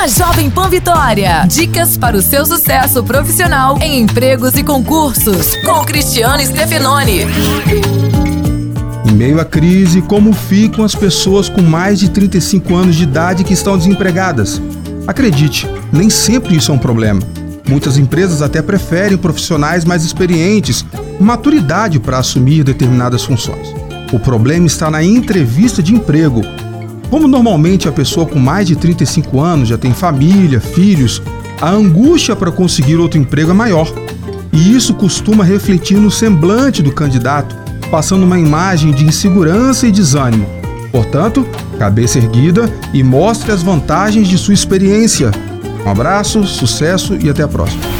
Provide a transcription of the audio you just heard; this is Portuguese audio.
na Jovem Pan Vitória. Dicas para o seu sucesso profissional em empregos e concursos. Com Cristiano Stefanoni. Em meio à crise, como ficam as pessoas com mais de 35 anos de idade que estão desempregadas? Acredite, nem sempre isso é um problema. Muitas empresas até preferem profissionais mais experientes, maturidade para assumir determinadas funções. O problema está na entrevista de emprego. Como normalmente a pessoa com mais de 35 anos já tem família, filhos, a angústia para conseguir outro emprego é maior. E isso costuma refletir no semblante do candidato, passando uma imagem de insegurança e desânimo. Portanto, cabeça erguida e mostre as vantagens de sua experiência. Um abraço, sucesso e até a próxima.